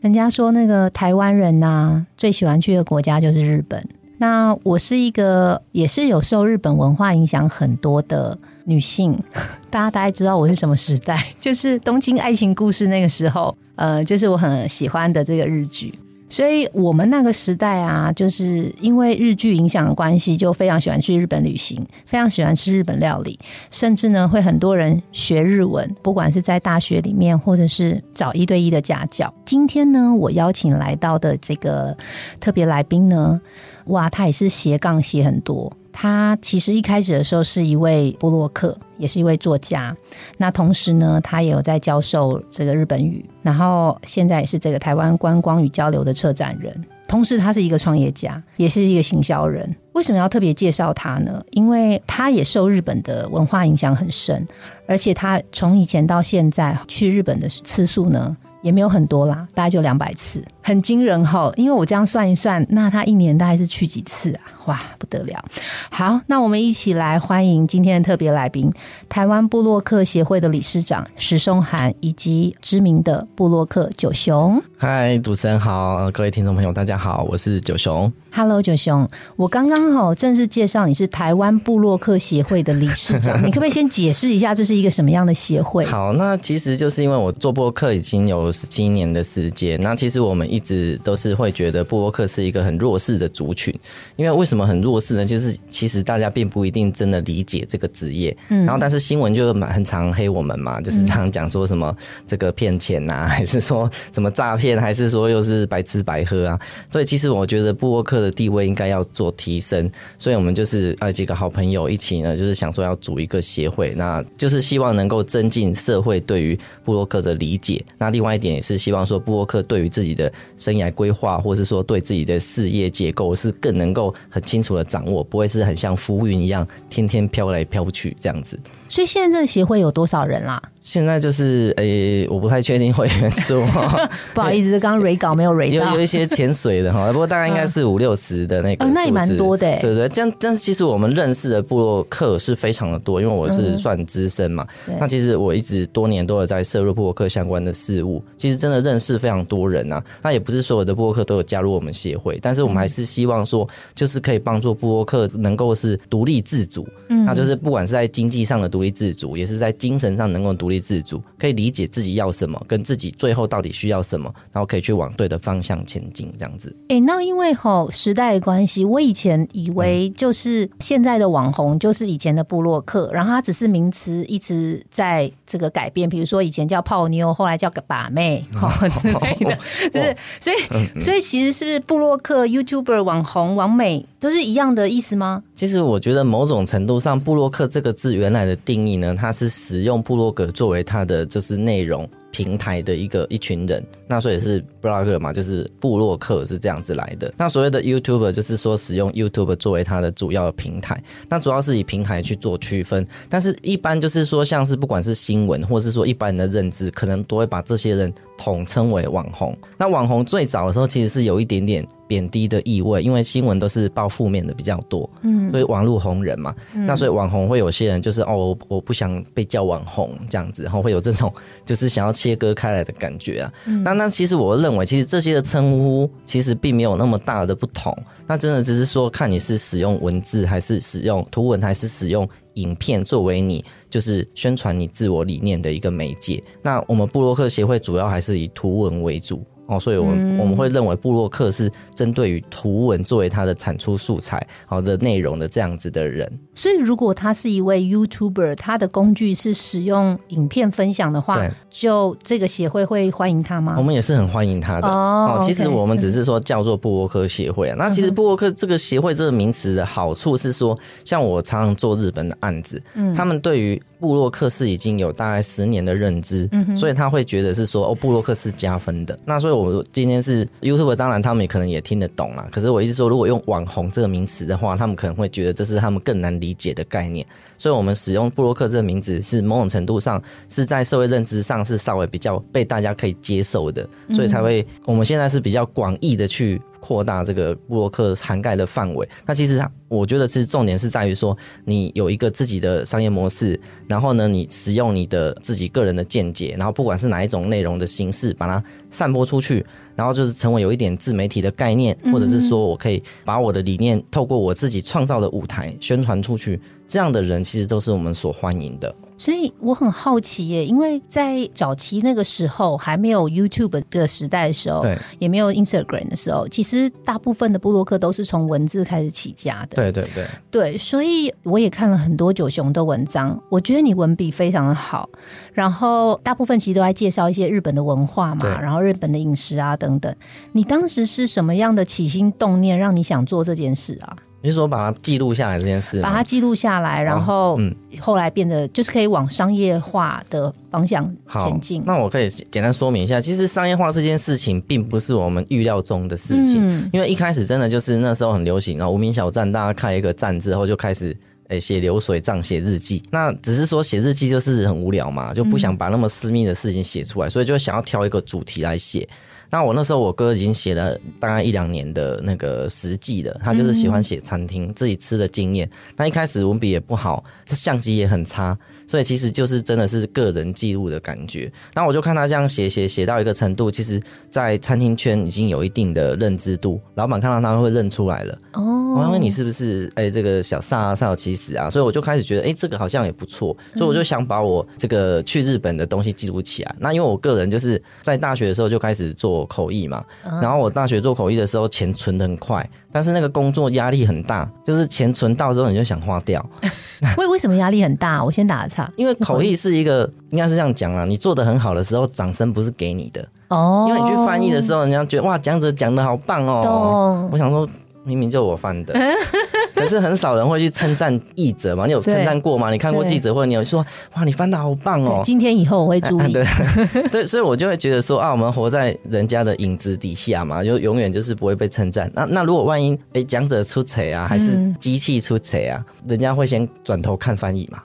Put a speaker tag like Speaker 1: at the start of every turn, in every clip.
Speaker 1: 人家说那个台湾人呐，最喜欢去的国家就是日本。那我是一个也是有受日本文化影响很多的女性，大家大概知道我是什么时代，就是《东京爱情故事》那个时候，呃，就是我很喜欢的这个日剧。所以我们那个时代啊，就是因为日剧影响的关系，就非常喜欢去日本旅行，非常喜欢吃日本料理，甚至呢会很多人学日文，不管是在大学里面，或者是找一对一的家教。今天呢，我邀请来到的这个特别来宾呢，哇，他也是斜杠斜很多。他其实一开始的时候是一位布洛克，也是一位作家。那同时呢，他也有在教授这个日本语，然后现在也是这个台湾观光与交流的策展人。同时，他是一个创业家，也是一个行销人。为什么要特别介绍他呢？因为他也受日本的文化影响很深，而且他从以前到现在去日本的次数呢，也没有很多啦，大概就两百次，很惊人哈。因为我这样算一算，那他一年大概是去几次啊？哇，不得了！好，那我们一起来欢迎今天的特别来宾——台湾布洛克协会的理事长石松涵，以及知名的布洛克九雄。
Speaker 2: 嗨，主持人好，各位听众朋友，大家好，我是九雄。
Speaker 1: Hello，九雄，我刚刚好正式介绍你是台湾布洛克协会的理事长，你可不可以先解释一下这是一个什么样的协会？
Speaker 2: 好，那其实就是因为我做布洛克已经有十七年的时间，那其实我们一直都是会觉得布洛克是一个很弱势的族群，因为为什么？很弱势呢，就是其实大家并不一定真的理解这个职业，嗯，然后但是新闻就蛮很常 黑我们嘛，就是常讲说什么这个骗钱呐，还是说什么诈骗，还是说又是白吃白喝啊，所以其实我觉得布洛克的地位应该要做提升，所以我们就是呃几个好朋友一起呢，就是想说要组一个协会，那就是希望能够增进社会对于布洛克的理解，那另外一点也是希望说布洛克对于自己的生涯规划，或是说对自己的事业结构是更能够很。清楚的掌握，不会是很像浮云一样，天天飘来飘去这样子。
Speaker 1: 所以现在这个协会有多少人啦？
Speaker 2: 现在就是诶，我不太确定会员数，
Speaker 1: 不好意思，刚刚蕊稿没有蕊
Speaker 2: 到，有有一些潜水的哈，不过大概应该是五六十的那个，
Speaker 1: 那也蛮多的，
Speaker 2: 对对。这样，但是其实我们认识的部落客是非常的多，因为我是算资深嘛。那其实我一直多年都有在涉入部落客相关的事物，其实真的认识非常多人啊。那也不是所有的部落客都有加入我们协会，但是我们还是希望说，就是可以帮助部落客能够是独立自主，嗯，那就是不管是在经济上的独立自主，也是在精神上能够独立。自主可以理解自己要什么，跟自己最后到底需要什么，然后可以去往对的方向前进，这样子。
Speaker 1: 哎，那因为吼时代的关系，我以前以为就是现在的网红就是以前的布洛克，然后它只是名词一直在这个改变，比如说以前叫泡妞，后来叫个把妹 之类的，就是所以所以其实是不是布洛克、YouTuber、网红、网美都是一样的意思吗？
Speaker 2: 其实我觉得某种程度上，布洛克这个字原来的定义呢，它是使用布洛格作。为它的就是内容平台的一个一群人，那所以是 blogger 嘛，就是布洛克是这样子来的。那所谓的 YouTuber 就是说使用 YouTube 作为它的主要的平台，那主要是以平台去做区分。但是一般就是说，像是不管是新闻，或是说一般人的认知，可能都会把这些人统称为网红。那网红最早的时候其实是有一点点。贬低的意味，因为新闻都是报负面的比较多，嗯，所以网络红人嘛，那所以网红会有些人就是哦，我不想被叫网红这样子，然后会有这种就是想要切割开来的感觉啊。那那其实我认为，其实这些的称呼其实并没有那么大的不同，那真的只是说看你是使用文字还是使用图文，还是使用影片作为你就是宣传你自我理念的一个媒介。那我们布洛克协会主要还是以图文为主。哦，所以，我我们会认为布洛克是针对于图文作为他的产出素材好的内容的这样子的人。
Speaker 1: 所以，如果他是一位 YouTuber，他的工具是使用影片分享的话，就这个协会会欢迎他吗？
Speaker 2: 我们也是很欢迎他的。哦，其实我们只是说叫做布洛克协会啊。那其实布洛克这个协会这个名词的好处是说，像我常常做日本的案子，嗯，他们对于布洛克是已经有大概十年的认知，所以他会觉得是说哦，布洛克是加分的。那所以我今天是 YouTube，当然他们也可能也听得懂啦。可是我一直说，如果用网红这个名词的话，他们可能会觉得这是他们更难理解的概念。所以我们使用布洛克这个名字，是某种程度上是在社会认知上是稍微比较被大家可以接受的，所以才会我们现在是比较广义的去。扩大这个布洛克涵盖的范围，那其实我觉得是重点是在于说，你有一个自己的商业模式，然后呢，你使用你的自己个人的见解，然后不管是哪一种内容的形式，把它散播出去，然后就是成为有一点自媒体的概念，或者是说我可以把我的理念透过我自己创造的舞台宣传出去，这样的人其实都是我们所欢迎的。
Speaker 1: 所以我很好奇耶，因为在早期那个时候还没有 YouTube 的时代的时候，
Speaker 2: 对，
Speaker 1: 也没有 Instagram 的时候，其实大部分的布洛克都是从文字开始起家的。
Speaker 2: 对对对，
Speaker 1: 对，所以我也看了很多九雄的文章，我觉得你文笔非常的好，然后大部分其实都在介绍一些日本的文化嘛，然后日本的饮食啊等等。你当时是什么样的起心动念让你想做这件事啊？
Speaker 2: 你是说把它记录下来这件事？
Speaker 1: 把它记录下来，然后嗯，后来变得就是可以往商业化的方向前进。
Speaker 2: 那我可以简单说明一下，其实商业化这件事情并不是我们预料中的事情，因为一开始真的就是那时候很流行，然后无名小站大家开一个站之后就开始诶写流水账、写日记。那只是说写日记就是很无聊嘛，就不想把那么私密的事情写出来，所以就想要挑一个主题来写。那我那时候我哥已经写了大概一两年的那个实际的，他就是喜欢写餐厅自己吃的经验。那一开始文笔也不好，相机也很差。所以其实就是真的是个人记录的感觉。那我就看他这样写写写到一个程度，其实，在餐厅圈已经有一定的认知度，老板看到他会认出来了。哦，我问你是不是哎这个小萨萨有其实啊？所以我就开始觉得哎这个好像也不错，所以我就想把我这个去日本的东西记录起来。那因为我个人就是在大学的时候就开始做口译嘛，然后我大学做口译的时候钱存的很快。但是那个工作压力很大，就是钱存到之后你就想花掉。
Speaker 1: 为 为什么压力很大？我先打个岔。
Speaker 2: 因为口译是一个，应该是这样讲啊，你做的很好的时候，掌声不是给你的哦。因为你去翻译的时候，人家觉得哇，讲者讲的好棒哦。我想说。明明就我翻的，可是很少人会去称赞译者嘛？你有称赞过吗？你看过记者会，你有说哇，你翻的好棒哦！
Speaker 1: 今天以后我会注意。
Speaker 2: 对 对，所以我就会觉得说啊，我们活在人家的影子底下嘛，就永远就是不会被称赞。那那如果万一哎讲者出彩啊，还是机器出彩啊，人家会先转头看翻译嘛？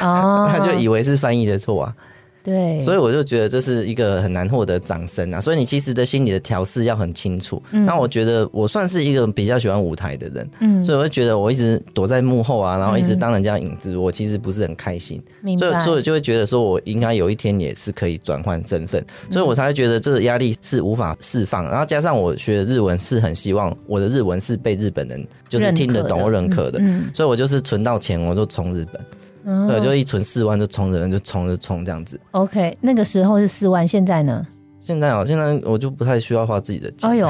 Speaker 2: 哦，他就以为是翻译的错啊。
Speaker 1: 对，
Speaker 2: 所以我就觉得这是一个很难获得掌声啊。所以你其实的心理的调试要很清楚。那我觉得我算是一个比较喜欢舞台的人，嗯，所以我就觉得我一直躲在幕后啊，然后一直当人家影子，我其实不是很开心。所以所以就会觉得说我应该有一天也是可以转换身份，所以我才会觉得这个压力是无法释放。然后加上我学的日文是很希望我的日文是被日本人就是听得懂、认可的，所以我就是存到钱我就从日本。对，就一存四万就冲人，就冲就冲这样子。
Speaker 1: OK，那个时候是四万，现在呢？
Speaker 2: 现在哦，现在我就不太需要花自己的钱。哎呦，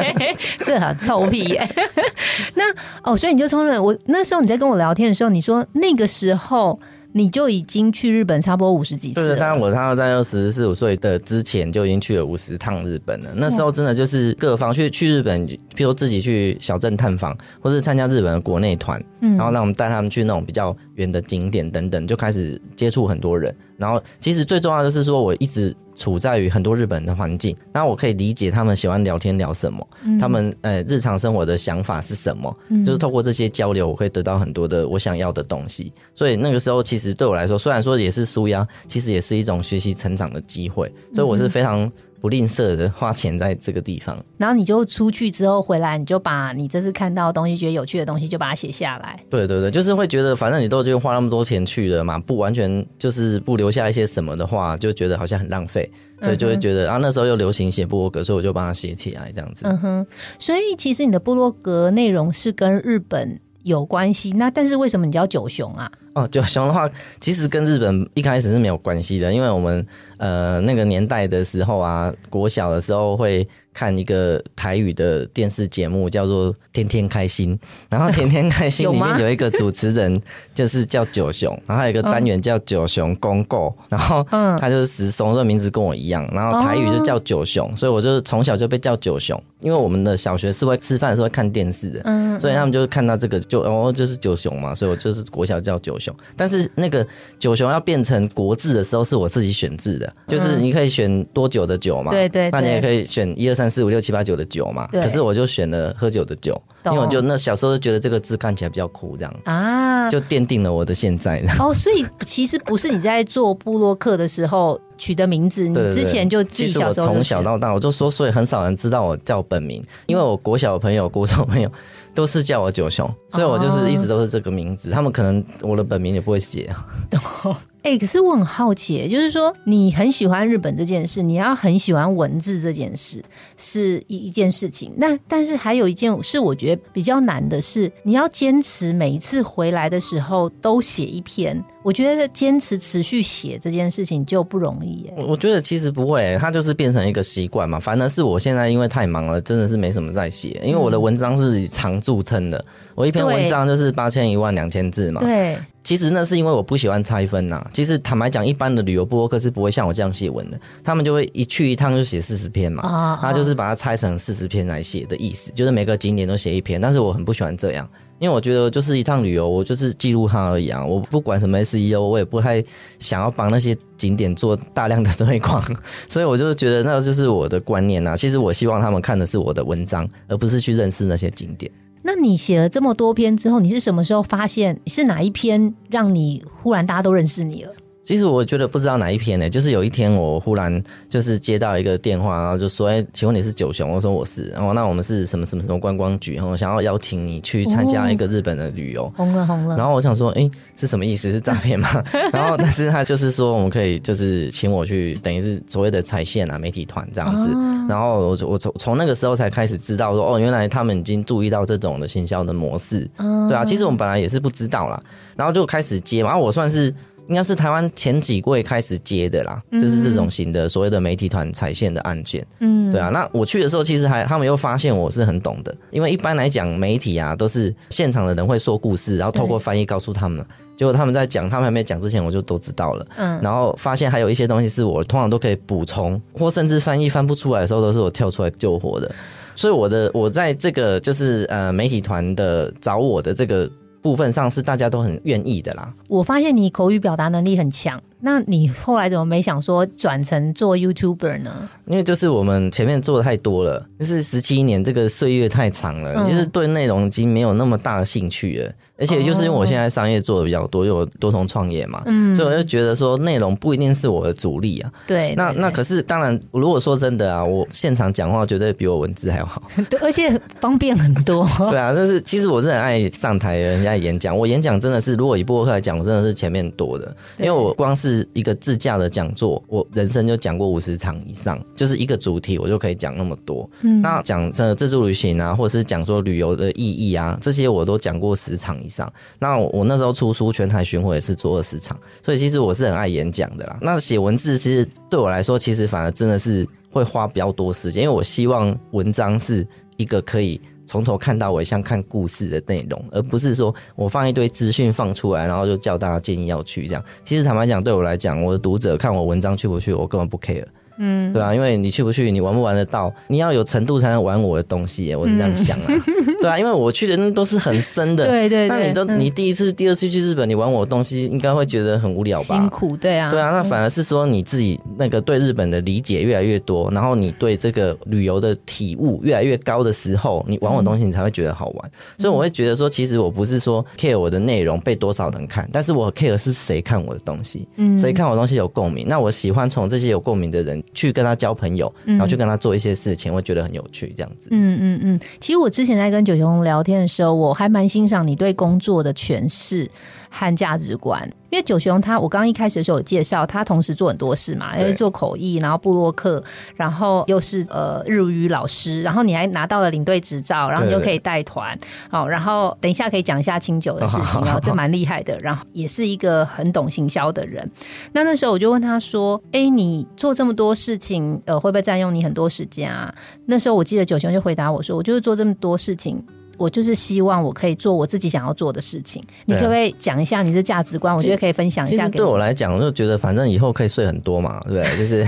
Speaker 1: 这很臭屁耶！那哦，所以你就冲了。我那时候你在跟我聊天的时候，你说那个时候。你就已经去日本差不多五十几次。
Speaker 2: 对，当然我他在二十四五岁的之前就已经去了五十趟日本了。那时候真的就是各方去去日本，譬如自己去小镇探访，或是参加日本的国内团，然后让我们带他们去那种比较远的景点等等，就开始接触很多人。然后其实最重要的是说，我一直。处在于很多日本的环境，那我可以理解他们喜欢聊天聊什么，他们呃日常生活的想法是什么，就是透过这些交流，我会得到很多的我想要的东西。所以那个时候，其实对我来说，虽然说也是舒压，其实也是一种学习成长的机会。所以我是非常。不吝啬的花钱在这个地方，
Speaker 1: 然后你就出去之后回来，你就把你这次看到的东西、觉得有趣的东西，就把它写下来。
Speaker 2: 对对对，就是会觉得，反正你都已经花那么多钱去了嘛，不完全就是不留下一些什么的话，就觉得好像很浪费，所以就会觉得啊，那时候又流行写部落格，所以我就把它写起来这样子。嗯
Speaker 1: 哼，所以其实你的部落格内容是跟日本有关系，那但是为什么你叫九雄啊？
Speaker 2: 哦，九雄的话，其实跟日本一开始是没有关系的，因为我们呃那个年代的时候啊，国小的时候会看一个台语的电视节目，叫做《天天开心》，然后《天天开心》里面有一个主持人 就是叫九雄，然后还有一个单元叫九雄公购，然后他就是石松，这名字跟我一样，然后台语就叫九雄，所以我就从小就被叫九雄，因为我们的小学是会吃饭的时候看电视的，所以他们就是看到这个就哦就是九雄嘛，所以我就是国小叫九雄。熊。但是那个九熊要变成国字的时候，是我自己选字的，就是你可以选多久的酒嘛，
Speaker 1: 对对，
Speaker 2: 那你也可以选一二三四五六七八九的酒嘛。可是我就选了喝酒的酒，因为我就那小时候就觉得这个字看起来比较酷，这样啊，就奠定了我的现在。
Speaker 1: 哦，所以其实不是你在做布洛克的时候。取的名字，你之前就记小时候。
Speaker 2: 从小到大，我就说，所以很少人知道我叫本名，因为我国小朋友、国中朋友都是叫我九雄，所以我就是一直都是这个名字。他们可能我的本名也不会写。
Speaker 1: 哎，可是我很好奇，就是说你很喜欢日本这件事，你要很喜欢文字这件事是一一件事情。那但是还有一件是我觉得比较难的是，你要坚持每一次回来的时候都写一篇。我觉得坚持持续写这件事情就不容易。
Speaker 2: 我我觉得其实不会，它就是变成一个习惯嘛。反而是我现在因为太忙了，真的是没什么在写。因为我的文章是以长著称的，我一篇文章就是八千一万两千字嘛。
Speaker 1: 对。
Speaker 2: 其实那是因为我不喜欢拆分呐。其实坦白讲，一般的旅游博客是不会像我这样写文的，他们就会一去一趟就写四十篇嘛，他就是把它拆成四十篇来写的意思，就是每个景点都写一篇。但是我很不喜欢这样，因为我觉得就是一趟旅游，我就是记录它而已啊，我不管什么 SEO，我也不太想要帮那些景点做大量的推广，所以我就觉得那就是我的观念呐。其实我希望他们看的是我的文章，而不是去认识那些景点。
Speaker 1: 那你写了这么多篇之后，你是什么时候发现是哪一篇让你忽然大家都认识你了？
Speaker 2: 其实我觉得不知道哪一篇呢，就是有一天我忽然就是接到一个电话，然后就说：“哎，请问你是九雄？”我说：“我是。”然后那我们是什么什么什么观光局，然后想要邀请你去参加一个日本的旅游，
Speaker 1: 红了红了。
Speaker 2: 然后我想说：“哎，是什么意思？是诈骗吗？” 然后但是他就是说我们可以就是请我去，等于是所谓的彩线啊媒体团这样子。然后我我从从那个时候才开始知道说哦，原来他们已经注意到这种的行销的模式。对啊，其实我们本来也是不知道啦，然后就开始接嘛。然后我算是。应该是台湾前几位开始接的啦，就是这种型的所谓的媒体团踩线的案件。嗯，对啊。那我去的时候，其实还他们又发现我是很懂的，因为一般来讲媒体啊都是现场的人会说故事，然后透过翻译告诉他们。结果他们在讲，他们还没讲之前，我就都知道了。嗯，然后发现还有一些东西是我通常都可以补充，或甚至翻译翻不出来的时候，都是我跳出来救火的。所以我的我在这个就是呃媒体团的找我的这个。部分上是大家都很愿意的啦。
Speaker 1: 我发现你口语表达能力很强。那你后来怎么没想说转成做 YouTuber 呢？
Speaker 2: 因为就是我们前面做的太多了，就是十七年这个岁月太长了，就是对内容已经没有那么大的兴趣了。而且就是因为我现在商业做的比较多，又多重创业嘛，嗯，所以我就觉得说内容不一定是我的主力啊。
Speaker 1: 对，
Speaker 2: 那那可是当然，如果说真的啊，我现场讲话绝对比我文字还要好，
Speaker 1: 对，而且方便很多。
Speaker 2: 对啊，但是其实我是很爱上台人家演讲，我演讲真的是如果以播客来讲，我真的是前面多的，因为我光是。是一个自驾的讲座，我人生就讲过五十场以上，就是一个主题，我就可以讲那么多。嗯，那讲这自助旅行啊，或者是讲说旅游的意义啊，这些我都讲过十场以上。那我那时候出书全台巡回也是做二十场，所以其实我是很爱演讲的啦。那写文字其实对我来说，其实反而真的是会花比较多时间，因为我希望文章是一个可以。从头看到尾，像看故事的内容，而不是说我放一堆资讯放出来，然后就叫大家建议要去这样。其实坦白讲，对我来讲，我的读者看我文章去不去，我根本不 care。嗯，对啊，因为你去不去，你玩不玩得到，你要有程度才能玩我的东西，我是这样想啊。对啊，因为我去的那都是很深的，
Speaker 1: 对对。
Speaker 2: 那你都你第一次、第二次去日本，你玩我的东西，应该会觉得很无聊吧？
Speaker 1: 辛苦，对啊。
Speaker 2: 对啊，那反而是说你自己那个对日本的理解越来越多，然后你对这个旅游的体悟越来越高的时候，你玩我东西，你才会觉得好玩。所以我会觉得说，其实我不是说 care 我的内容被多少人看，但是我 care 是谁看我的东西，嗯，谁看我东西有共鸣。那我喜欢从这些有共鸣的人去跟他交朋。友，然后去跟他做一些事情，会觉得很有趣，这样子。
Speaker 1: 嗯嗯嗯。其实我之前在跟九雄聊天的时候，我还蛮欣赏你对工作的诠释。和价值观，因为九雄他，我刚刚一开始的时候有介绍，他同时做很多事嘛，因为做口译，然后布洛克，然后又是呃日语老师，然后你还拿到了领队执照，然后你就可以带团，好，然后等一下可以讲一下清酒的事情哦，这蛮厉害的，然后也是一个很懂行销的人。那那时候我就问他说：“哎，你做这么多事情，呃，会不会占用你很多时间啊？”那时候我记得九雄就回答我说：“我就是做这么多事情。”我就是希望我可以做我自己想要做的事情。你可不可以讲一下你的价值观？我觉得可以分享一下。
Speaker 2: 对我来讲，我就觉得反正以后可以睡很多嘛，对不对？就是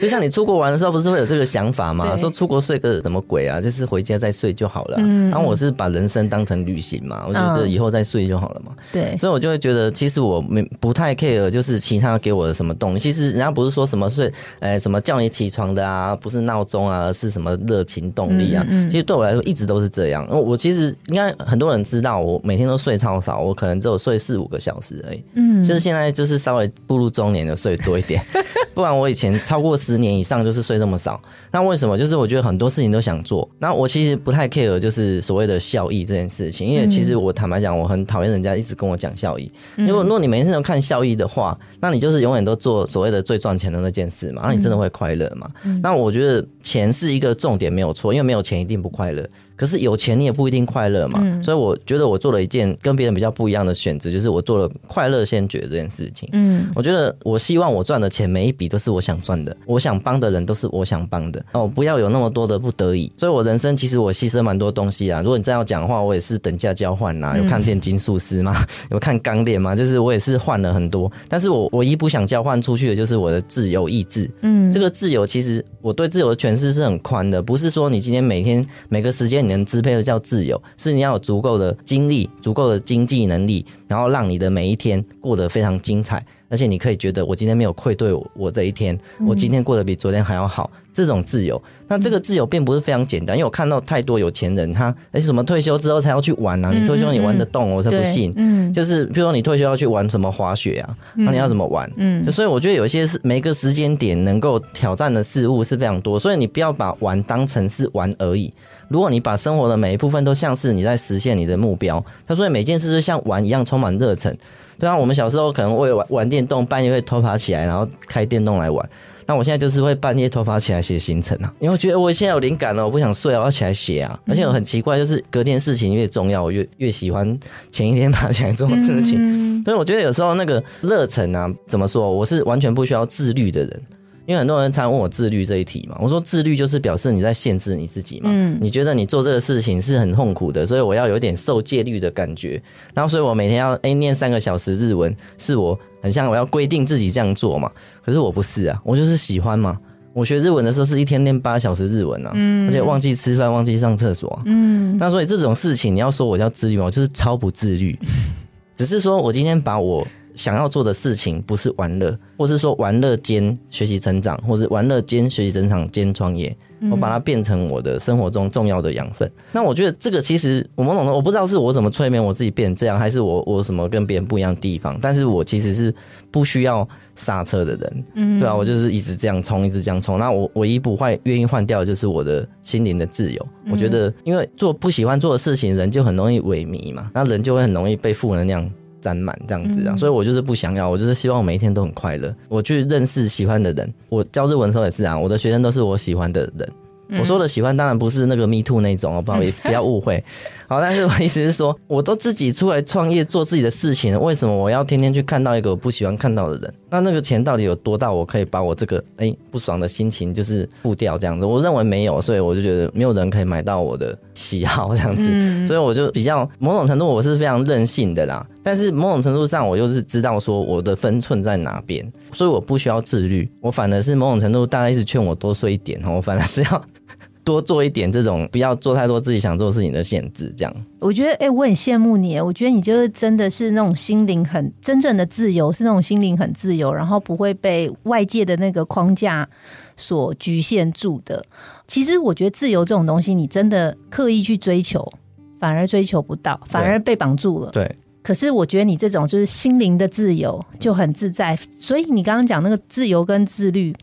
Speaker 2: 就像你出国玩的时候，不是会有这个想法吗？说出国睡个什么鬼啊，就是回家再睡就好了然后我是把人生当成旅行嘛，我觉得
Speaker 1: 嗯
Speaker 2: 以后再睡就好了嘛。
Speaker 1: 对，
Speaker 2: 所以我就会觉得，其实我没不太 care，就是其他给我的什么动力。其实人家不是说什么睡，呃，什么叫你起床的啊，不是闹钟啊，而是什么热情动力啊。其实对我来说一直都是这样。我我其实应该很多人知道，我每天都睡超少，我可能只有睡四五个小时而已。
Speaker 1: 嗯
Speaker 2: 就是现在就是稍微步入中年的睡多一点，不然我以前超过十年以上就是睡这么少。那为什么？就是我觉得很多事情都想做，那我其实不太 care 就是所谓的效益这件事情，因为其实我坦白讲，我很讨厌人家一直跟我讲效益。如果如果你每次都看效益的话，那你就是永远都做所谓的最赚钱的那件事嘛，那你真的会快乐嘛？那我觉得钱是一个重点没有错，因为没有钱一定不快乐。可是有钱你也不一定快乐嘛，所以我觉得我做了一件跟别人比较不一样的选择，就是我做了快乐先决这件事情。
Speaker 1: 嗯
Speaker 2: 我觉得我希望我赚的钱每一笔都是我想赚的，我想帮的人都是我想帮的哦，不要有那么多的不得已。所以我人生其实我牺牲蛮多东西啊。如果你真要讲的话，我也是等价交换呐、有看炼金术师吗？有看钢炼吗？就是我也是换了很多，但是我唯一不想交换出去的就是我的自由意志。
Speaker 1: 嗯
Speaker 2: 这个自由其实我对自由的诠释是很宽的，不是说你今天每天每个时间你能支配的叫自由，是你要有足够的精力、足够的经济能力，然后让你的每一天过得非常精彩，而且你可以觉得我今天没有愧对我我这一天，我今天过得比昨天还要好，这种自由。那这个自由并不是非常简单，因为我看到太多有钱人，他哎什么退休之后才要去玩啊？你退休你玩得动，我才不信。
Speaker 1: 嗯
Speaker 2: 就是比如说你退休要去玩什么滑雪啊，那你要怎么玩？
Speaker 1: 嗯
Speaker 2: 就所以我觉得有一些是每个时间点能够挑战的事物是非常多，所以你不要把玩当成是玩而已。如果你把生活的每一部分都像是你在实现你的目标，他说每件事就像玩一样充满热忱。对啊，我们小时候可能为了玩玩电动，半夜会偷爬起来，然后开电动来玩。那我现在就是会半夜偷爬起来写行程啊，因为我觉得我现在有灵感了，我不想睡啊，我要起来写啊。而且我很奇怪，就是隔天事情越重要，我越越喜欢前一天爬起来做事情。
Speaker 1: 嗯
Speaker 2: 所以我觉得有时候那个热忱啊，怎么说？我是完全不需要自律的人，因为很多人常问我自律这一题嘛。我说自律就是表示你在限制你自己嘛。
Speaker 1: 嗯
Speaker 2: 你觉得你做这个事情是很痛苦的，所以我要有点受戒律的感觉。然后所以我每天要哎、念三个小时日文，是我很像我要规定自己这样做嘛。可是我不是啊，我就是喜欢嘛。我学日文的时候是一天练八小时日文啊，而且忘记吃饭，忘记上厕所、啊。
Speaker 1: 嗯
Speaker 2: 那所以这种事情，你要说我叫自律吗？我就是超不自律。只是说我今天把我想要做的事情，不是玩乐，或是说玩乐兼学习成长，或是玩乐兼学习成长兼创业，我把它变成我的生活中重要的养分。那我觉得这个其实我某种程度我不知道是我怎么催眠我自己变这样，还是我我什么跟别人不一样的地方，但是我其实是不需要刹车的人。
Speaker 1: 嗯
Speaker 2: 对啊，我就是一直这样冲，一直这样冲。那我唯一不换愿意换掉的就是我的心灵的自由。我觉得，因为做不喜欢做的事情，人就很容易萎靡嘛，那人就会很容易被负能量沾满这样子啊。所以我就是不想要，我就是希望我每一天都很快乐。我去认识喜欢的人，我教日文的时候也是啊，我的学生都是我喜欢的人。我说的喜欢当然不是那个 me too 那种哦，不好意思，不要误会。好，但是我意思是说，我都自己出来创业做自己的事情，为什么我要天天去看到一个我不喜欢看到的人？那那个钱到底有多大？我可以把我这个哎、不爽的心情就是付掉这样子？我认为没有，所以我就觉得没有人可以买到我的喜好这样子，所以我就比较某种程度我是非常任性的啦。但是某种程度上，我又是知道说我的分寸在哪边，所以我不需要自律。我反而是某种程度，大家一直劝我多睡一点哦，我反而是要多做一点这种，不要做太多自己想做的事情的限制，这样。
Speaker 1: 我觉得，哎、我很羡慕你。我觉得你就是真的是那种心灵很真正的自由，是那种心灵很自由，然后不会被外界的那个框架所局限住的。其实，我觉得自由这种东西，你真的刻意去追求，反而追求不到，反而被绑住了。
Speaker 2: 对，
Speaker 1: 可是我觉得你这种就是心灵的自由就很自在，所以你刚刚讲那个自由跟自律，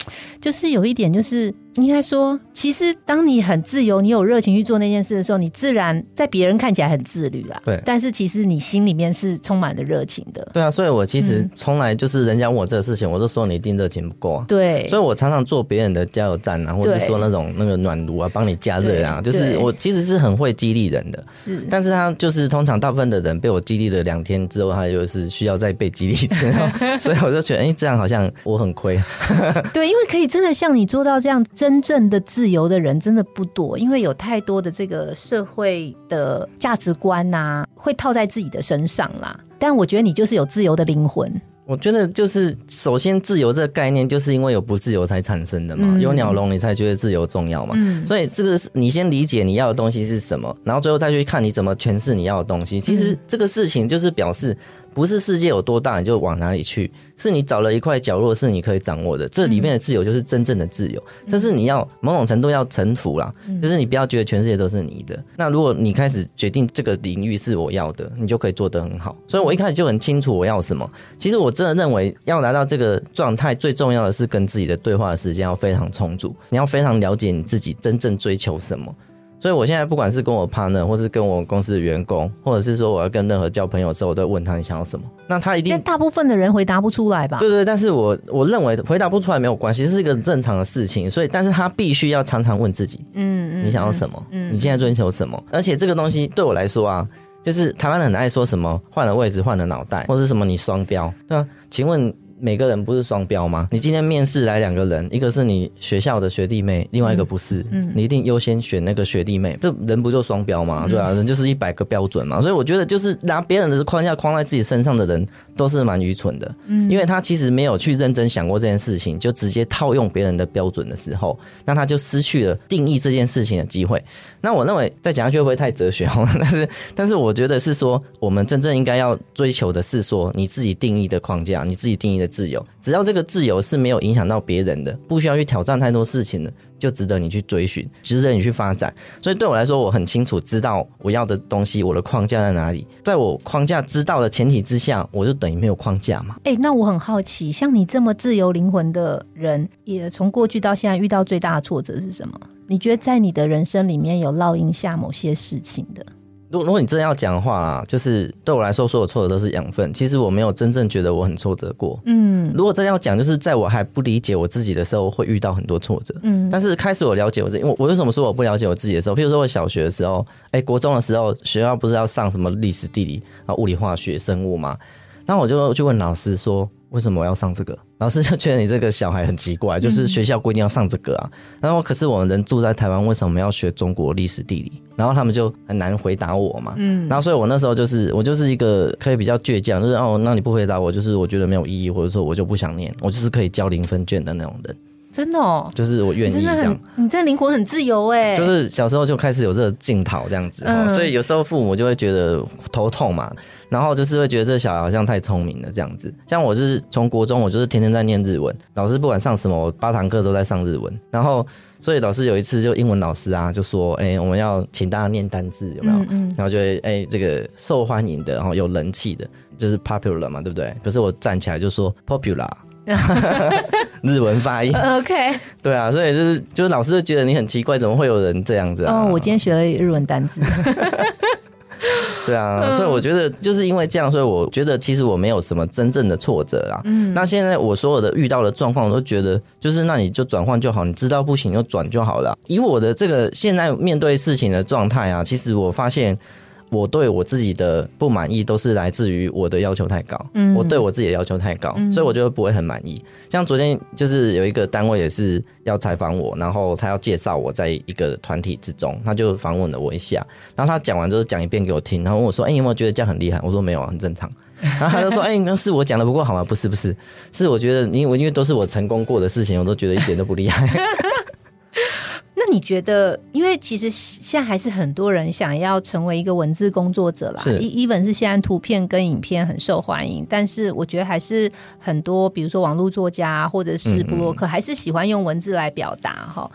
Speaker 1: 就是有一点就是应该说，其实当你很自由，你有热情去做那件事的时候，你自然在别人看起来很自律啦。
Speaker 2: 对
Speaker 1: 但是其实你心里面是充满了热情的。
Speaker 2: 对啊，所以我其实
Speaker 1: 嗯
Speaker 2: 从来就是人家问我这个事情，我就说你一定热情不够啊。
Speaker 1: 对，
Speaker 2: 所以我常常做别人的加油站啊，或是说那种那个暖炉啊，帮你加热啊，
Speaker 1: 对
Speaker 2: 就是我其实是很会激励人的。
Speaker 1: 是
Speaker 2: 但是他就是通常大部分的人被我激励了两天之后，他就是需要再被激励一次，然 后所以我就觉得，哎、这样好像我很亏。
Speaker 1: 对，因为可以真的像你做到这样真正的自由的人真的不多，因为有太多的这个社会的价值观呐、会套在自己的身上啦。但我觉得你就是有自由的灵魂，
Speaker 2: 我觉得就是首先自由这个概念，就是因为有不自由才产生的嘛。
Speaker 1: 嗯
Speaker 2: 有鸟笼，你才觉得自由重要嘛。
Speaker 1: 嗯
Speaker 2: 所以这个是你先理解你要的东西是什么，然后最后再去看你怎么诠释你要的东西。其实这个事情就是表示，不是世界有多大你就往哪里去，是你找了一块角落是你可以掌握的。这里面的自由就是真正的自由，但是你要某种程度要臣服啦，就是你不要觉得全世界都是你的。那如果你开始决定这个领域是我要的，你就可以做得很好。所以我一开始就很清楚我要什么。其实我真的认为，要达到这个状态，最重要的是跟自己的对话的时间要非常充足，你要非常了解你自己真正追求什么。所以我现在不管是跟我 partner，或是跟我公司的员工，或者是说我要跟任何交朋友的时候，我都会问他你想要什么。那他一定
Speaker 1: 但大部分的人回答不出来吧？
Speaker 2: 对对，但是我我认为回答不出来没有关系，这是一个正常的事情。所以，但是他必须要常常问自己，
Speaker 1: 嗯嗯，
Speaker 2: 你想要什么？
Speaker 1: 嗯
Speaker 2: 你现在追求什么？而且这个东西对我来说啊，就是台湾人很爱说什么换了位置换了脑袋，或是什么你双标，对吧？请问每个人不是双标吗？你今天面试来两个人，一个是你学校的学弟妹，另外一个不是，
Speaker 1: 嗯
Speaker 2: 你一定优先选那个学弟妹，这人不就双标吗？对啊，人就是一百个标准嘛。所以我觉得就是拿别人的框架框在自己身上的人，都是蛮愚蠢的。
Speaker 1: 嗯
Speaker 2: 因为他其实没有去认真想过这件事情，就直接套用别人的标准的时候，那他就失去了定义这件事情的机会。那我认为再讲下去会不会太哲学哦？但是，但是我觉得是说，我们真正应该要追求的是说，你自己定义的框架，你自己定义的自由，只要这个自由是没有影响到别人的，不需要去挑战太多事情的，就值得你去追寻，值得你去发展。所以对我来说，我很清楚知道我要的东西，我的框架在哪里。在我框架知道的前提之下，我就等于没有框架嘛。
Speaker 1: 哎、那我很好奇，像你这么自由灵魂的人，也从过去到现在遇到最大的挫折是什么？你觉得在你的人生里面有烙印下某些事情的？
Speaker 2: 如果如果你真的要讲的话啦，就是对我来说，所有挫折都是养分。其实我没有真正觉得我很挫折过。
Speaker 1: 嗯
Speaker 2: 如果真要讲，就是在我还不理解我自己的时候，会遇到很多挫折。
Speaker 1: 嗯
Speaker 2: 但是开始我了解我自己，我我为什么说我不了解我自己的时候，譬如说我小学的时候，哎、国中的时候，学校不是要上什么历史、地理啊、物理、化学、生物嘛？那我就去问老师说，为什么我要上这个？老师就觉得你这个小孩很奇怪，就是学校规定要上这个啊。然后可是我们人住在台湾，为什么要学中国历史、地理？然后他们就很难回答我嘛。
Speaker 1: 嗯
Speaker 2: 然后所以我那时候就是我就是一个可以比较倔强，就是哦，那你不回答我，就是我觉得没有意义，或者说我就不想念，我就是可以交零分卷的那种人，
Speaker 1: 真的哦，
Speaker 2: 就是我愿意这样
Speaker 1: 很。，你这灵魂很自由哎，
Speaker 2: 就是小时候就开始有这个镜头这样子、哦
Speaker 1: 嗯
Speaker 2: 所以有时候父母就会觉得头痛嘛，然后就是会觉得这小孩好像太聪明了这样子。像我是从国中，我就是天天在念日文，老师不管上什么，我八堂课都在上日文。然后，所以老师有一次就英文老师啊，就说：“哎、我们要请大家念单字，有没有？”
Speaker 1: 嗯嗯
Speaker 2: 然后就会哎、这个受欢迎的，然后有人气的，就是 popular 嘛，对不对？可是我站起来就说 popular，日文发音，，
Speaker 1: OK，
Speaker 2: 对啊，所以就是就是老师就觉得你很奇怪，怎么会有人这样子啊？
Speaker 1: 哦，我今天学了日文单词，
Speaker 2: 对啊，所以我觉得就是因为这样，所以我觉得其实我没有什么真正的挫折啦。
Speaker 1: 嗯
Speaker 2: 那现在我所有的遇到的状况，我都觉得就是那你就转换就好，你知道不行就转就好了。以我的这个现在面对事情的状态啊，其实我发现。我对我自己的不满意都是来自于我的要求太高，
Speaker 1: 嗯
Speaker 2: 我对我自己的要求太高，
Speaker 1: 嗯
Speaker 2: 所以我就不会很满意。像昨天就是有一个单位也是要采访我，然后他要介绍我在一个团体之中，他就访问了我一下，然后他讲完之后讲一遍给我听，然后问我说：“哎、你有没有觉得这样很厉害？”我说：“没有啊，很正常。” 然后他就说：“哎、那是我讲的不够好吗？”不是不是，是我觉得你我因为都是我成功过的事情，我都觉得一点都不厉害。
Speaker 1: 那你觉得，因为其实现在还是很多人想要成为一个文字工作者啦，
Speaker 2: 是
Speaker 1: 一一本是现在图片跟影片很受欢迎，但是我觉得还是很多，比如说网络作家或者是布洛克，还是喜欢用文字来表达哈。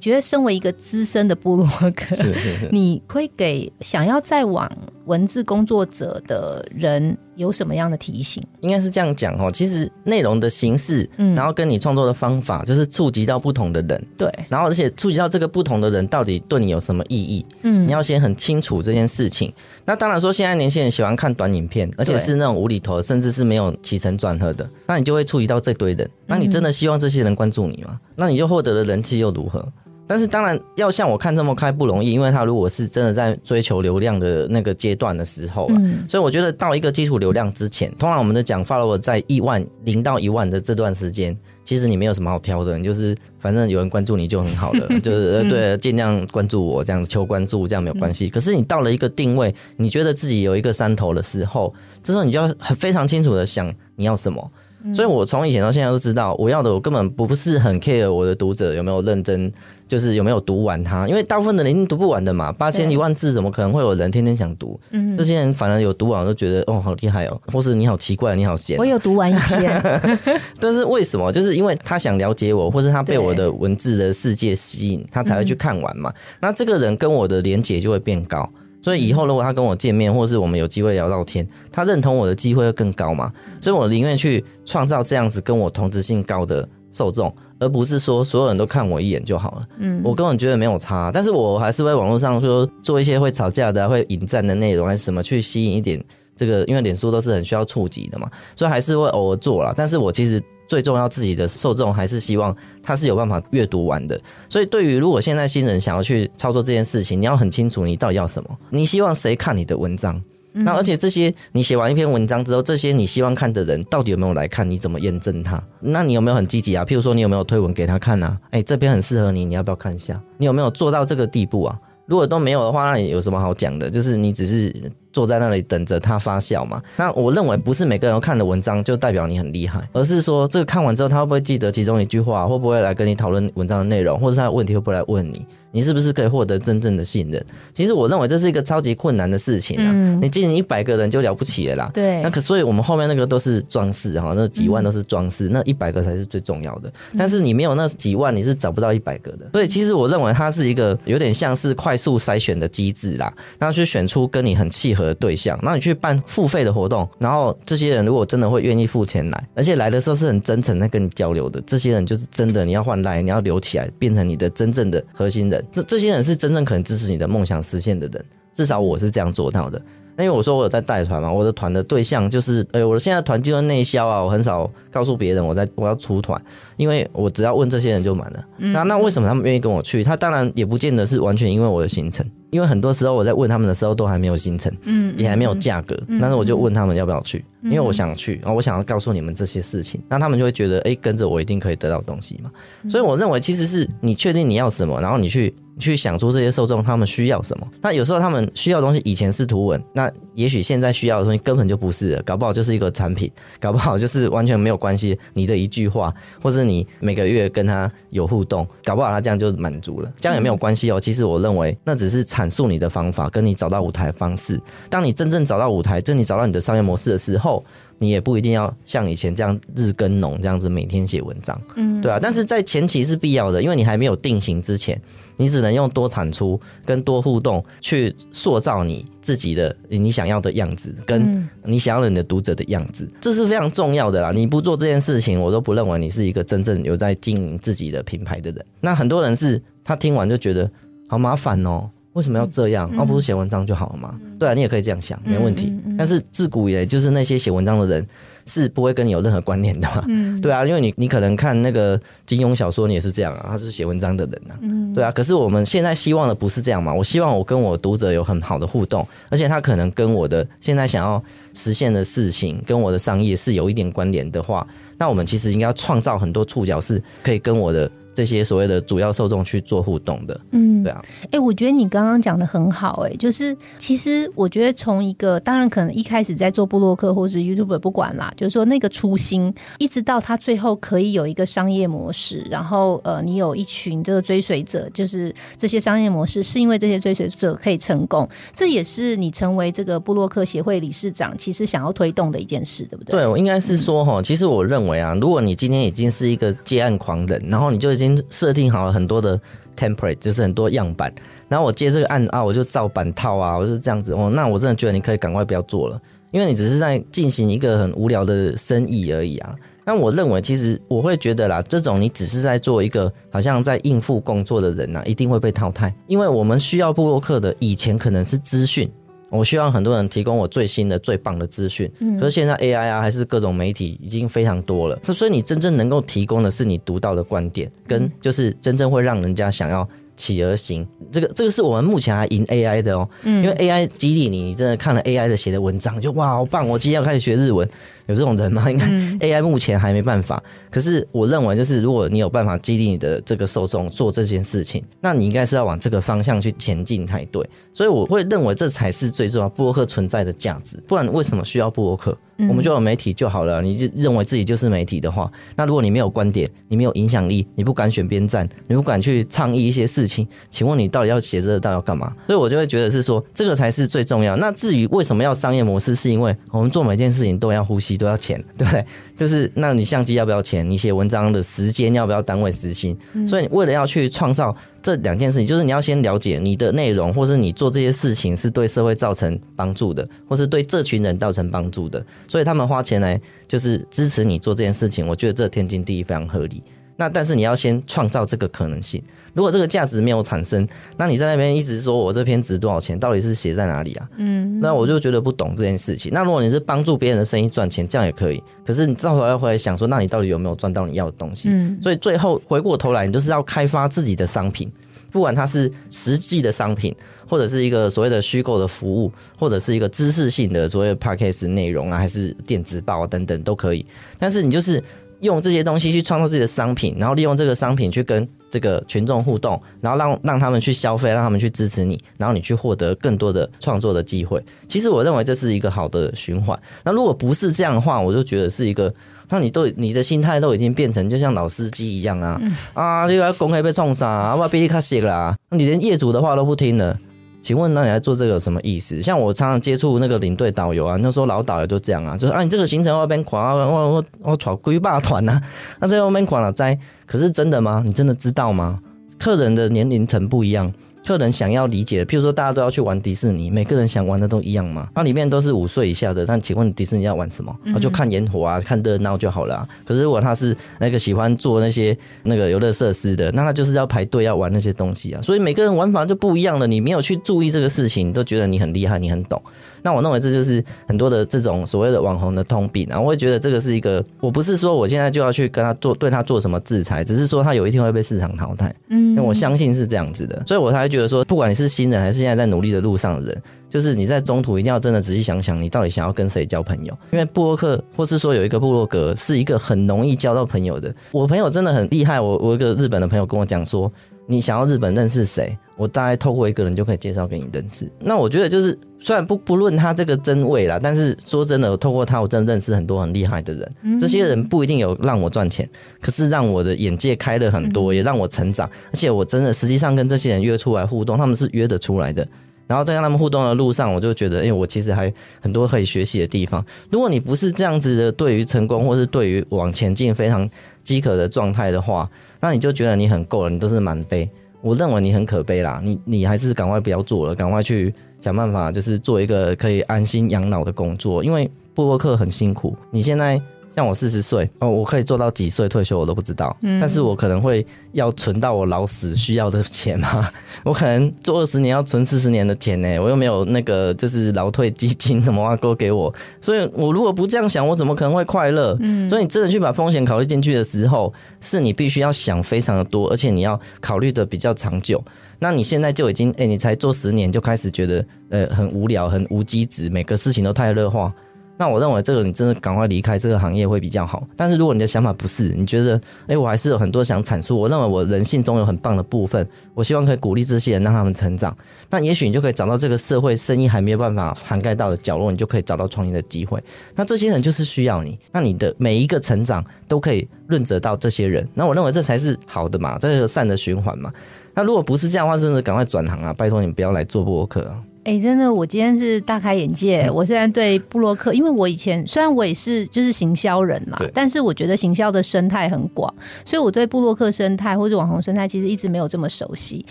Speaker 1: 觉得身为一个资深的布洛克，
Speaker 2: 是是是。
Speaker 1: 你会给想要再往文字工作者的人有什么样的提醒？
Speaker 2: 应该是这样讲哦。其实内容的形式，
Speaker 1: 嗯
Speaker 2: 然后跟你创作的方法，就是触及到不同的人，
Speaker 1: 对，
Speaker 2: 然后而且触及到这个不同的人到底对你有什么意义，
Speaker 1: 嗯
Speaker 2: 你要先很清楚这件事情。那当然说，现在年轻人喜欢看短影片，而且是那种无厘头，甚至是没有起承转合的，那你就会触及到这堆人。那你真的希望这些人关注你吗？那你就获得了人气又如何？但是当然要像我看这么开不容易，因为他如果是真的在追求流量的那个阶段的时候，嗯，所以我觉得到一个基础流量之前，通常我们的讲 follow 在一万零到一万的这段时间，其实你没有什么好挑的，你就是反正有人关注你就很好了，就是对，尽量关注我这样子求关注，这样没有关系。可是你到了一个定位，你觉得自己有一个山头的时候，这时候你就要很非常清楚的想你要什么。所以我从以前到现在都知道，我要的我根本不是很 care 我的读者有没有认真。就是有没有读完它？因为大部分的人一定读不完的嘛，八千一万字怎么可能会有人天天想读？嗯，这些人反而有读完都觉得哦好厉害哦，或是你好奇怪，你好闲。
Speaker 1: 我有读完一篇，
Speaker 2: 但是为什么？就是因为他想了解我，或是他被我的文字的世界吸引，他才会去看完嘛。那这个人跟我的连结就会变高，所以以后如果他跟我见面，或是我们有机会聊到天，他认同我的机会会更高嘛。所以我宁愿去创造这样子跟我同质性高的受众。而不是说所有人都看我一眼就好了，嗯，我根本觉得没有差，但是我还是会网络上说做一些会吵架的、会引战的内容，还是什么去吸引一点这个，因为脸书都是很需要触及的嘛，所以还是会偶尔做了。但是我其实最重要自己的受众还是希望他是有办法阅读完的。所以对于如果现在新人想要去操作这件事情，你要很清楚你到底要什么，你希望谁看你的文章。那而且这些你写完一篇文章之后，这些你希望看的人到底有没有来看？你怎么验证他？那你有没有很积极啊？譬如说你有没有推文给他看啊？哎，这篇很适合你，你要不要看一下？你有没有做到这个地步啊？如果都没有的话，那你有什么好讲的？就是你只是坐在那里等着它发酵嘛？那我认为不是每个人看的文章就代表你很厉害，而是说这个看完之后他会不会记得其中一句话，会不会来跟你讨论文章的内容，或者他的问题会不会来问你？你是不是可以获得真正的信任？其实我认为这是一个超级困难的事情啊！你进一百个人就了不起了啦。
Speaker 1: 对，
Speaker 2: 那可所以我们后面那个都是装饰哈，那几万都是装饰，那一百个才是最重要的。但是你没有那几万，你是找不到一百个的。所以其实我认为它是一个有点像是快速筛选的机制啦，然后去选出跟你很契合的对象，那你去办付费的活动，然后这些人如果真的会愿意付钱来，而且来的时候是很真诚在跟你交流的，这些人就是真的你要换来，你要留起来，变成你的真正的核心人。那这些人是真正可能支持你的梦想实现的人，至少我是这样做到的。因为我说我有在带团嘛，我的团的对象就是，哎，我现在团进入内销啊，我很少告诉别人我在我要出团，因为我只要问这些人就满了。那那为什么他们愿意跟我去？他当然也不见得是完全因为我的行程。因为很多时候我在问他们的时候都还没有行程，嗯，也还没有价格，但是我就问他们要不要去，因为我想去，然后我想要告诉你们这些事情，那他们就会觉得，哎，跟着我一定可以得到东西嘛。所以我认为其实是你确定你要什么，然后你去去想出这些受众他们需要什么。那有时候他们需要的东西以前是图文，那也许现在需要的东西根本就不是，搞不好就是一个产品，搞不好就是完全没有关系。你的一句话，或是你每个月跟他有互动，搞不好他这样就满足了，这样也没有关系哦。其实我认为那只是阐述你的方法，跟你找到舞台方式。当你真正找到舞台，就你找到你的商业模式的时候，你也不一定要像以前这样日更浓这样子每天写文章，嗯，对啊。但是在前期是必要的，因为你还没有定型之前，你只能用多产出跟多互动去塑造你自己的你想要的样子，跟你想要的你的读者的样子，这是非常重要的啦。你不做这件事情，我都不认为你是一个真正有在经营自己的品牌的人。那很多人是他听完就觉得好麻烦哦。为什么要这样？而不是写文章就好了吗？对啊，你也可以这样想，没问题。但是自古以来，就是那些写文章的人是不会跟你有任何关联的嘛？对啊，因为你你可能看那个金庸小说，你也是这样啊，他是写文章的人啊。对啊，可是我们现在希望的不是这样嘛？我希望我跟我读者有很好的互动，而且他可能跟我的现在想要实现的事情，跟我的商业是有一点关联的话，那我们其实应该要创造很多触角，是可以跟我的。这些所谓的主要受众去做互动的，嗯，对啊，
Speaker 1: 哎，我觉得你刚刚讲的很好，哎，就是其实我觉得从一个当然可能一开始在做布洛克或是 YouTube 不管啦，就是说那个初心，一直到他最后可以有一个商业模式，然后呃，你有一群这个追随者，就是这些商业模式是因为这些追随者可以成功，这也是你成为这个布洛克协会理事长其实想要推动的一件事，对不对？
Speaker 2: 对，我应该是说哈，其实我认为啊，如果你今天已经是一个接案狂人，然后你就已经设定好了很多的 template，就是很多样板，然后我接这个案啊，我就照板套啊，我就这样子哦。那我真的觉得你可以赶快不要做了，因为你只是在进行一个很无聊的生意而已啊。那我认为，其实我会觉得啦，这种你只是在做一个好像在应付工作的人呐，一定会被淘汰，因为我们需要布洛克的以前可能是资讯。我希望很多人提供我最新的、最棒的资讯。可是现在 AI 啊，还是各种媒体已经非常多了。这所以你真正能够提供的是你独到的观点，跟就是真正会让人家想要。企而行，这个这个是我们目前还赢 AI 的哦，因为 AI 激励你，你真的看了 AI 的写的文章，就哇好棒！我今天要开始学日文，有这种人吗？应该 AI 目前还没办法。可是我认为，就是如果你有办法激励你的这个受众做这件事情，那你应该是要往这个方向去前进才对。所以我会认为这才是最重要布洛克存在的价值。不然为什么需要布洛克？我们就有媒体就好了。你就认为自己就是媒体的话，那如果你没有观点，你没有影响力，你不敢选边站，你不敢去倡议一些事情，请问你到底要写这个到底要干嘛？所以我就会觉得是说，这个才是最重要。那至于为什么要商业模式，是因为我们做每件事情都要呼吸，都要钱，对不对？就是那你相机要不要钱？你写文章的时间要不要单位时薪？所以为了要去创造。这两件事情，就是你要先了解你的内容，或是你做这些事情是对社会造成帮助的，或是对这群人造成帮助的，所以他们花钱来就是支持你做这件事情。我觉得这天经地义，非常合理。那但是你要先创造这个可能性。如果这个价值没有产生，那你在那边一直说我这篇值多少钱，到底是写在哪里啊？嗯，那我就觉得不懂这件事情。那如果你是帮助别人的生意赚钱，这样也可以。可是你到头要回来想说，那你到底有没有赚到你要的东西？嗯，所以最后回过头来，你就是要开发自己的商品，不管它是实际的商品，或者是一个所谓的虚构的服务，或者是一个知识性的所谓 podcast 内容啊，还是电子报等等都可以。但是你就是用这些东西去创造自己的商品，然后利用这个商品去跟。这个群众互动，然后让让他们去消费，让他们去支持你，然后你去获得更多的创作的机会。其实我认为这是一个好的循环。那如果不是这样的话，我就觉得是一个，那你都你的心态都已经变成就像老司机一样啊啊！你要公开被冲杀，我被你卡死啦！你连业主的话都不听了。请问那你在做这个有什么意思？像我常常接触那个领队导游啊，那时候老导游就这样啊，就是啊，你这个行程外边垮，我我我闯龟霸团呐，那在外面垮了灾，可是真的吗？你真的知道吗？客人的年龄层不一样。客人想要理解的，譬如说大家都要去玩迪士尼，每个人想玩的都一样嘛？那里面都是五岁以下的，那请问迪士尼要玩什么？那就看烟火啊，看热闹就好了。可是如果他是那个喜欢做那些那个游乐设施的，那他就是要排队要玩那些东西啊。所以每个人玩法就不一样了。你没有去注意这个事情，都觉得你很厉害，你很懂。那我认为这就是很多的这种所谓的网红的通病啊！我会觉得这个是一个，我不是说我现在就要去跟他做对他做什么制裁，只是说他有一天会被市场淘汰。嗯，我相信是这样子的，所以我才觉得比如说，不管你是新人还是现在在努力的路上的人，就是你在中途一定要真的仔细想想，你到底想要跟谁交朋友。因为布洛克或是说有一个布洛格是一个很容易交到朋友的。我朋友真的很厉害，我我一个日本的朋友跟我讲说。你想要日本认识谁？我大概透过一个人就可以介绍给你认识。那我觉得就是，虽然不不论他这个真伪啦，但是说真的，透过他，我真的认识很多很厉害的人。这些人不一定有让我赚钱，可是让我的眼界开了很多，也让我成长。而且我真的实际上跟这些人约出来互动，他们是约得出来的。然后在跟他们互动的路上，我就觉得，哎，我其实还很多可以学习的地方。如果你不是这样子的，对于成功或是对于往前进非常饥渴的状态的话，那你就觉得你很够了，你都是满杯。我认为你很可悲啦，你你还是赶快不要做了，赶快去想办法，就是做一个可以安心养老的工作，因为布洛克很辛苦。你现在。像我四十岁哦，我可以做到几岁退休我都不知道，但是我可能会要存到我老死需要的钱嘛。我可能做二十年要存四十年的钱呢，我又没有那个就是劳退基金什么挖沟给我，所以我如果不这样想，我怎么可能会快乐？所以你真的去把风险考虑进去的时候，是你必须要想非常的多，而且你要考虑的比较长久。那你现在就已经哎，你才做十年就开始觉得呃很无聊、很无机值，每个事情都太热化。那我认为这个你真的赶快离开这个行业会比较好。但是如果你的想法不是，你觉得，哎，我还是有很多想阐述。我认为我人性中有很棒的部分，我希望可以鼓励这些人，让他们成长。那也许你就可以找到这个社会生意还没有办法涵盖到的角落，你就可以找到创业的机会。那这些人就是需要你，那你的每一个成长都可以润泽到这些人。那我认为这才是好的嘛，这个善的循环嘛。那如果不是这样的话，真的赶快转行啊！拜托你不要来做播客。
Speaker 1: 哎，真的，我今天是大开眼界。我现在对布洛克，因为我以前虽然我也是就是行销人嘛，但是我觉得行销的生态很广，所以我对布洛克生态或者网红生态其实一直没有这么熟悉。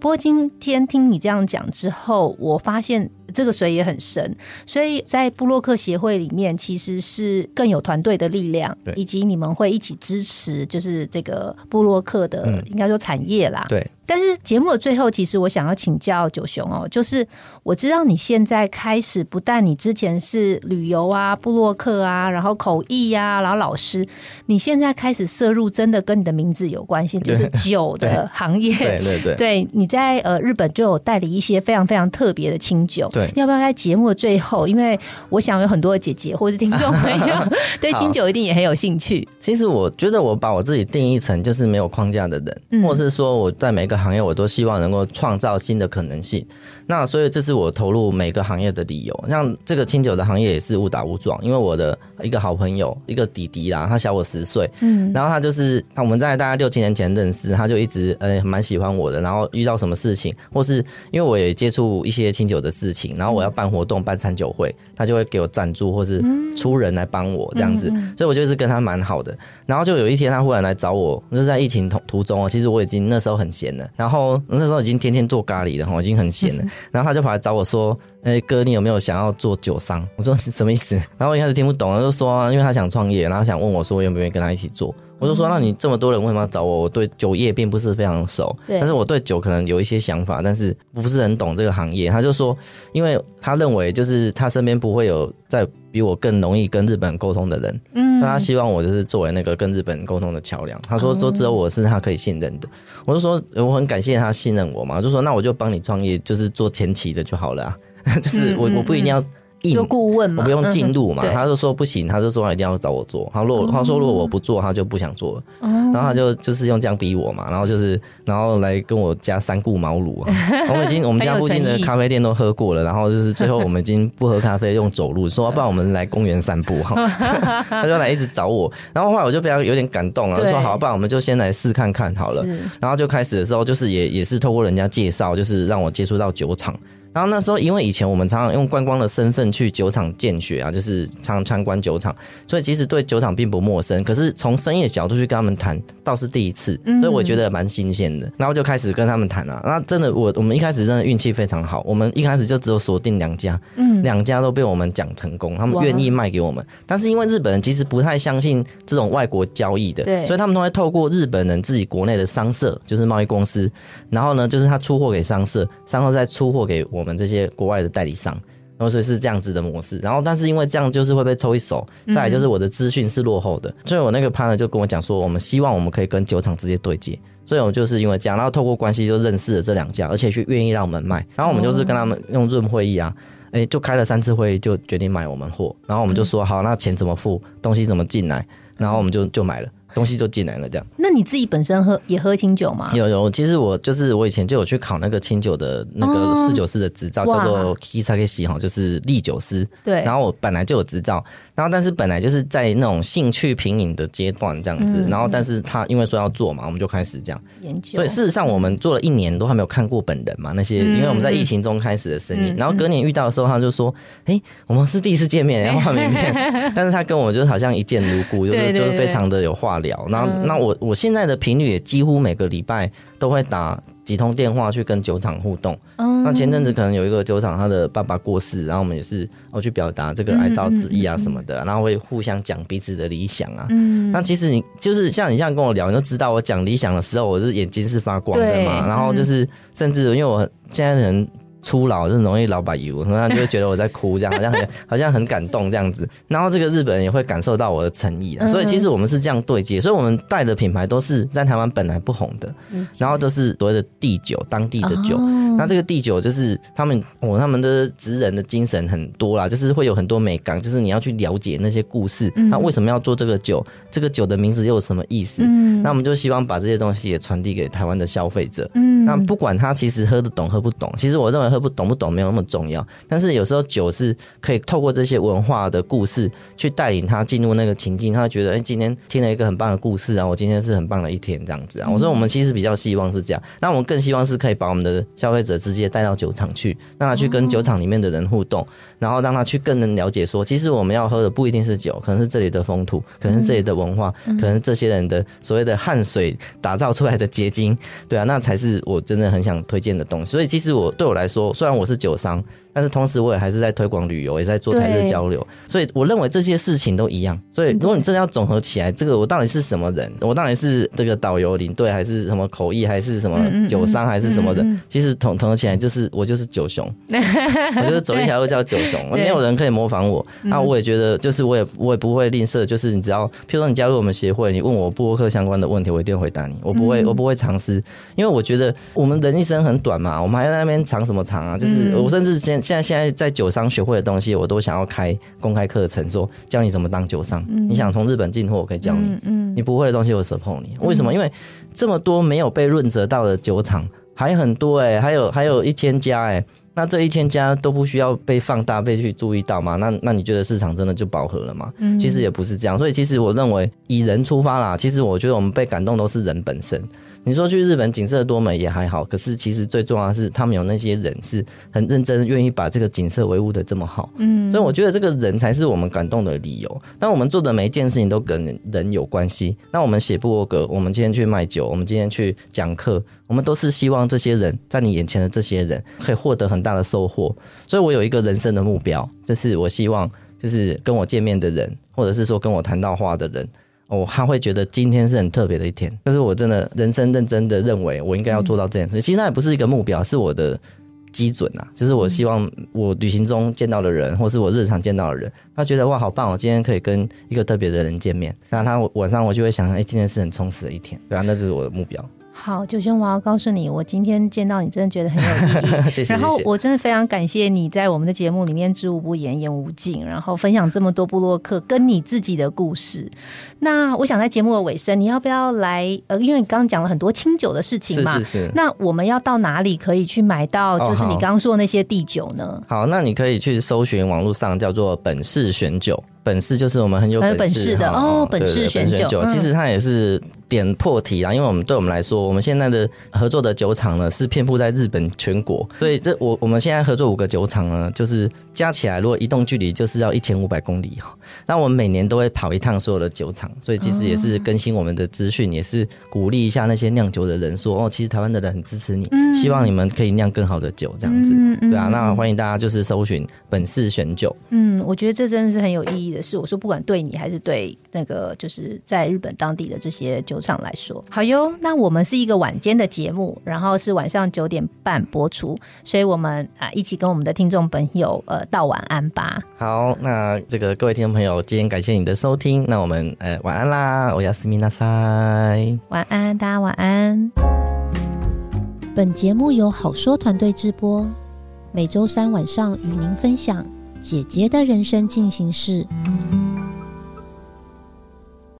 Speaker 1: 不过今天听你这样讲之后，我发现。这个水也很深，所以在布洛克协会里面，其实是更有团队的力量，以及你们会一起支持，就是这个布洛克的应该说产业啦。
Speaker 2: 对。
Speaker 1: 但是节目的最后，其实我想要请教九雄哦，就是我知道你现在开始，不但你之前是旅游啊、布洛克啊，然后口译呀，然后老师，你现在开始涉入真的跟你的名字有关系，就是酒的行业。
Speaker 2: 对对对，
Speaker 1: 对，你在呃日本就有代理一些非常非常特别的清酒。
Speaker 2: 对，
Speaker 1: 要不要在节目的最后？因为我想有很多的姐姐或者是听众朋友 对清酒一定也很有兴趣。
Speaker 2: 其实我觉得我把我自己定义成就是没有框架的人，或是说我在每个行业我都希望能够创造新的可能性。那所以这是我投入每个行业的理由。像这个清酒的行业也是误打误撞，因为我的一个好朋友，一个弟弟啦，他小我十岁，嗯，然后他就是他我们在大概六七年前认识，他就一直呃蛮喜欢我的。然后遇到什么事情，或是因为我也接触一些清酒的事情，然后我要办活动、办餐酒会，他就会给我赞助或是出人来帮我这样子。所以我就是跟他蛮好的。然后就有一天他忽然来找我，就是在疫情途途中哦，其实我已经那时候很闲了，然后那时候已经天天做咖喱了，我已经很闲了。然后他就跑来找我说：“哎，哥，你有没有想要做酒商？”我说：“什么意思？”然后我一开始听不懂，他就说：“因为他想创业，然后想问我说愿不愿意跟他一起做。”我就说：“那你这么多人为什么要找我？我对酒业并不是非常熟，但是我对酒可能有一些想法，但是不是很懂这个行业。”他就说：“因为他认为就是他身边不会有在比我更容易跟日本沟通的人，嗯，那他希望我就是作为那个跟日本沟通的桥梁。他说：说只有我是他可以信任的。我就说我很感谢他信任我嘛，就说那我就帮你创业，就是做前期的就好了，就是我我不一定要。”
Speaker 1: 做顾问嘛，
Speaker 2: 我不用进入嘛，他就说不行，他就说他一定要找我做。他如果他说如果我不做，他就不想做了。然后他就就是用这样逼我嘛，然后就是然后来跟我加三顾茅庐。我们已经我们家附近的咖啡店都喝过了，然后就是最后我们已经不喝咖啡，用走路，说 不然我们来公园散步哈。他就来一直找我，然后后来我就比较有点感动了，说好，不然我们就先来试看看好了。然后就开始的时候，就是也也是透过人家介绍，就是让我接触到酒厂。然后那时候，因为以前我们常常用观光的身份去酒厂见学啊，就是常参观酒厂，所以其实对酒厂并不陌生。可是从生意的角度去跟他们谈，倒是第一次，所以我觉得蛮新鲜的。然后就开始跟他们谈啊，那真的我我们一开始真的运气非常好，我们一开始就只有锁定两家，嗯，两家都被我们讲成功，他们愿意卖给我们。但是因为日本人其实不太相信这种外国交易的，
Speaker 1: 对，
Speaker 2: 所以他们都会透过日本人自己国内的商社，就是贸易公司，然后呢，就是他出货给商社，商社再出货给我们这些国外。的代理商，然后所以是这样子的模式，然后但是因为这样就是会被抽一手，再来就是我的资讯是落后的，所以我那个 partner 就跟我讲说，我们希望我们可以跟酒厂直接对接，所以我就是因为这样，然后透过关系就认识了这两家，而且去愿意让我们卖，然后我们就是跟他们用润会议啊，哎，就开了三次会议就决定买我们货，然后我们就说好，那钱怎么付，东西怎么进来，然后我们就就买了。东西就进来了，这样。
Speaker 1: 那你自己本身喝也喝清酒吗？
Speaker 2: 有有，其实我就是我以前就有去考那个清酒的那个侍酒师的执照，叫做 Kisaki 哈，就是利酒师。
Speaker 1: 对。
Speaker 2: 然后我本来就有执照，然后但是本来就是在那种兴趣品饮的阶段这样子，然后但是他因为说要做嘛，我们就开始这样
Speaker 1: 研究。
Speaker 2: 所以事实上我们做了一年都还没有看过本人嘛，那些因为我们在疫情中开始的生意，然后隔年遇到的时候他就说：“哎，我们是第一次见面，然后画面面。”但是他跟我就好像一见如故，就是就是非常的有话聊，然后那。我我现在的频率也几乎每个礼拜都会打几通电话去跟酒厂互动。那前阵子可能有一个酒厂，他的爸爸过世，然后我们也是我去表达这个哀悼之意啊什么的，然后会互相讲彼此的理想啊。嗯，那其实你就是像你这样跟我聊，你就知道我讲理想的时候，我是眼睛是发光的嘛。然后就是甚至因为我现在人。初老就容易老把油，然后就会觉得我在哭，这样好像很 好像很感动这样子。然后这个日本人也会感受到我的诚意所以其实我们是这样对接，所以我们带的品牌都是在台湾本来不红的，然后都是所谓的地酒，当地的酒。那这个地酒就是他们哦，他们的职人的精神很多啦，就是会有很多美感，就是你要去了解那些故事，那为什么要做这个酒？这个酒的名字又有什么意思？那我们就希望把这些东西也传递给台湾的消费者。嗯，那不管他其实喝得懂喝不懂，其实我认为喝不懂不懂没有那么重要。但是有时候酒是可以透过这些文化的故事去带领他进入那个情境，他会觉得哎，今天听了一个很棒的故事啊，我今天是很棒的一天这样子啊。我说我们其实比较希望是这样，那我们更希望是可以把我们的消费者直接带到酒厂去，让他去跟酒厂里面的人互动，然后让他去更能了解说，其实我们要喝的不一定是酒，可能是这里的风土，可能是这里的文化，可能这些人的所谓的汗水打造出来的结晶，对啊，那才是我真的很想推荐的东西。所以其实我对我来说，虽然我是酒商。但是同时我也还是在推广旅游，也在做台日交流，所以我认为这些事情都一样。所以如果你真的要总合起来，这个我到底是什么人？我到底是这个导游领队，还是什么口译，还是什么酒商，还是什么人？其实统统合起来就是我就是九雄，我就是走一条路叫九雄，没有人可以模仿我。那我也觉得，就是我也我也不会吝啬，就是你只要，譬如说你加入我们协会，你问我布洛克相关的问题，我一定回答你，我不会我不会尝试，因为我觉得我们人一生很短嘛，我们还在那边藏什么藏啊？就是我甚至现现在现在在酒商学会的东西，我都想要开公开课程，说教你怎么当酒商。你想从日本进货，我可以教你。嗯，你不会的东西，我 support 你。为什么？因为这么多没有被润泽到的酒厂还很多哎，还有还有一千家哎，那这一千家都不需要被放大被去注意到吗？那那你觉得市场真的就饱和了吗？嗯，其实也不是这样。所以其实我认为以人出发啦，其实我觉得我们被感动都是人本身。你说去日本景色多美也还好，可是其实最重要的是他们有那些人是很认真，愿意把这个景色维护的这么好。嗯，所以我觉得这个人才是我们感动的理由。那我们做的每一件事情都跟人有关系。那我们写布洛格，我们今天去卖酒，我们今天去讲课，我们都是希望这些人在你眼前的这些人可以获得很大的收获。所以我有一个人生的目标，就是我希望就是跟我见面的人，或者是说跟我谈到话的人。哦，他会觉得今天是很特别的一天，但是我真的人生认真的认为我应该要做到这件事。其实那也不是一个目标，是我的基准啊。就是我希望我旅行中见到的人，或是我日常见到的人，他觉得哇，好棒！我今天可以跟一个特别的人见面，那他晚上我就会想，哎，今天是很充实的一天，对啊，那是我的目标。
Speaker 1: 好，九兄，我要告诉你，我今天见到你，真的觉得很有意义。
Speaker 2: 谢谢。
Speaker 1: 然后我真的非常感谢你在我们的节目里面知无不言，言无尽，然后分享这么多布洛克跟你自己的故事。那我想在节目的尾声，你要不要来？呃，因为你刚刚讲了很多清酒的事情嘛，
Speaker 2: 是是是。
Speaker 1: 那我们要到哪里可以去买到？就是你刚刚说的那些地酒呢？
Speaker 2: 好，那你可以去搜寻网络上叫做本市选酒。本事就是我们很有本事
Speaker 1: 的哦，本事选酒，
Speaker 2: 其实它也是点破题啊，因为我们对我们来说，我们现在的合作的酒厂呢是遍布在日本全国，所以这我我们现在合作五个酒厂呢，就是加起来如果移动距离就是要一千五百公里哈。那我们每年都会跑一趟所有的酒厂，所以其实也是更新我们的资讯，也是鼓励一下那些酿酒的人说哦，其实台湾的人很支持你，希望你们可以酿更好的酒这样子，对啊，那欢迎大家就是搜寻本市选酒，
Speaker 1: 嗯，我觉得这真的是很有意义。的事，我说不管对你还是对那个就是在日本当地的这些酒厂来说，好哟。那我们是一个晚间的节目，然后是晚上九点半播出，所以我们啊一起跟我们的听众朋友呃道晚安吧。
Speaker 2: 好，那这个各位听众朋友，今天感谢你的收听，那我们呃晚安啦，我要思密纳塞，
Speaker 1: 晚安，大家晚安。本节目由好说团队直播，每周三晚上与您分享。姐姐的人生进行式。